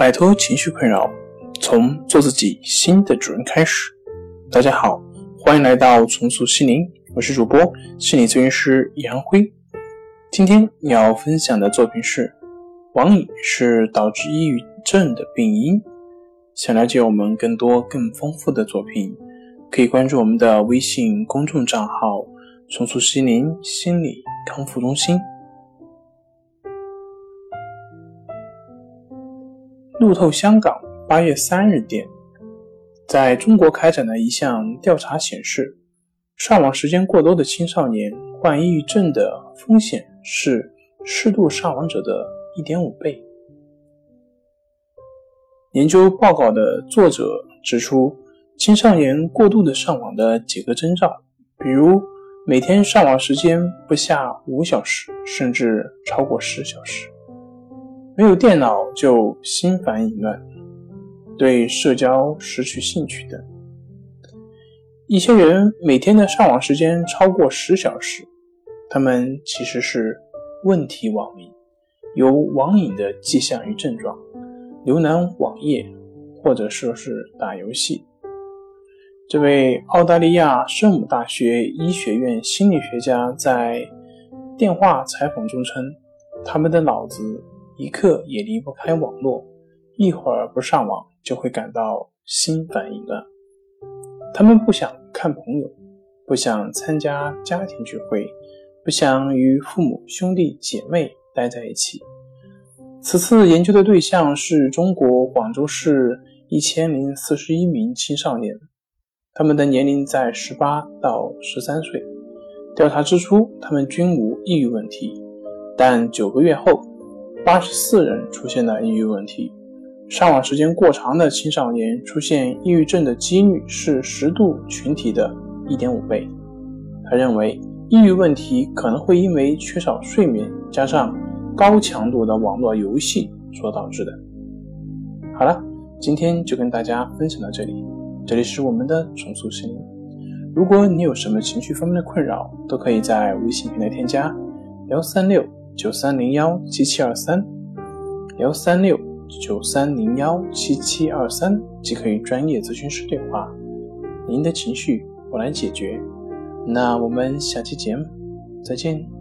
摆脱情绪困扰，从做自己新的主人开始。大家好，欢迎来到重塑心灵，我是主播心理咨询师杨辉。今天要分享的作品是：网瘾是导致抑郁症的病因。想了解我们更多更丰富的作品，可以关注我们的微信公众账号“重塑心灵心理康复中心”。路透香港八月三日电，在中国开展的一项调查显示，上网时间过多的青少年患抑郁症的风险是适度上网者的一点五倍。研究报告的作者指出，青少年过度的上网的几个征兆，比如每天上网时间不下五小时，甚至超过十小时。没有电脑就心烦意乱，对社交失去兴趣等。一些人每天的上网时间超过十小时，他们其实是问题网民，有网瘾的迹象与症状，浏览网页或者说是打游戏。这位澳大利亚圣母大学医学院心理学家在电话采访中称，他们的脑子。一刻也离不开网络，一会儿不上网就会感到心烦意乱。他们不想看朋友，不想参加家庭聚会，不想与父母兄弟姐妹待在一起。此次研究的对象是中国广州市一千零四十一名青少年，他们的年龄在十八到十三岁。调查之初，他们均无抑郁问题，但九个月后。八十四人出现了抑郁问题，上网时间过长的青少年出现抑郁症的几率是十度群体的一点五倍。他认为，抑郁问题可能会因为缺少睡眠加上高强度的网络游戏所导致的。好了，今天就跟大家分享到这里，这里是我们的重塑心灵。如果你有什么情绪方面的困扰，都可以在微信平台添加幺三六。九三零幺七七二三幺三六九三零幺七七二三即可与专业咨询师对话。您的情绪我来解决。那我们下期节目再见。